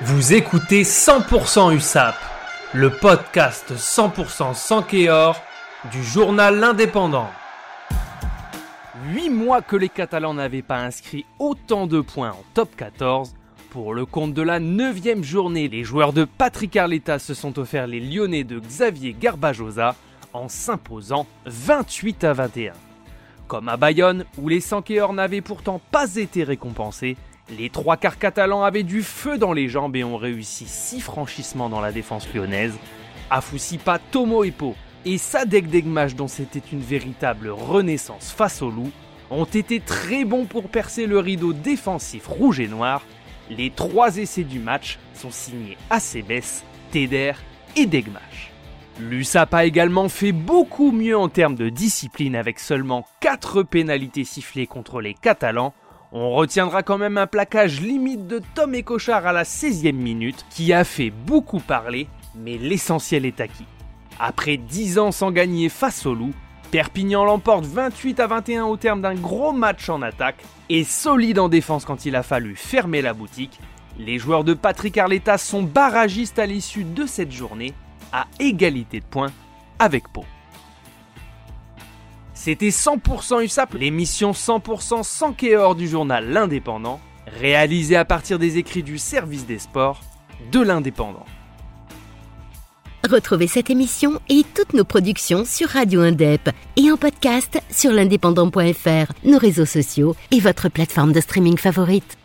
Vous écoutez 100% USAP, le podcast 100% sans Kéor du journal L'Indépendant. Huit mois que les Catalans n'avaient pas inscrit autant de points en top 14. Pour le compte de la 9 journée, les joueurs de Patrick Arleta se sont offerts les Lyonnais de Xavier Garbajosa en s'imposant 28 à 21. Comme à Bayonne, où les Sankéors n'avaient pourtant pas été récompensés, les trois quarts catalans avaient du feu dans les jambes et ont réussi six franchissements dans la défense lyonnaise. Afoussipa Tomo Epo et Sadek Degmach, dont c'était une véritable renaissance face aux loups, ont été très bons pour percer le rideau défensif rouge et noir. Les trois essais du match sont signés Acebes, Teder et Degmach. L'USAP a également fait beaucoup mieux en termes de discipline avec seulement 4 pénalités sifflées contre les Catalans. On retiendra quand même un plaquage limite de Tom et Cochard à la 16e minute qui a fait beaucoup parler, mais l'essentiel est acquis. Après 10 ans sans gagner face au loup, Perpignan l'emporte 28 à 21 au terme d'un gros match en attaque et solide en défense quand il a fallu fermer la boutique. Les joueurs de Patrick Arleta sont barragistes à l'issue de cette journée à égalité de points avec Pau. C'était 100% USAP, l'émission 100% sans Kéor du journal L'Indépendant, réalisée à partir des écrits du service des sports de l'Indépendant. Retrouvez cette émission et toutes nos productions sur Radio Indep et en podcast sur l'indépendant.fr, nos réseaux sociaux et votre plateforme de streaming favorite.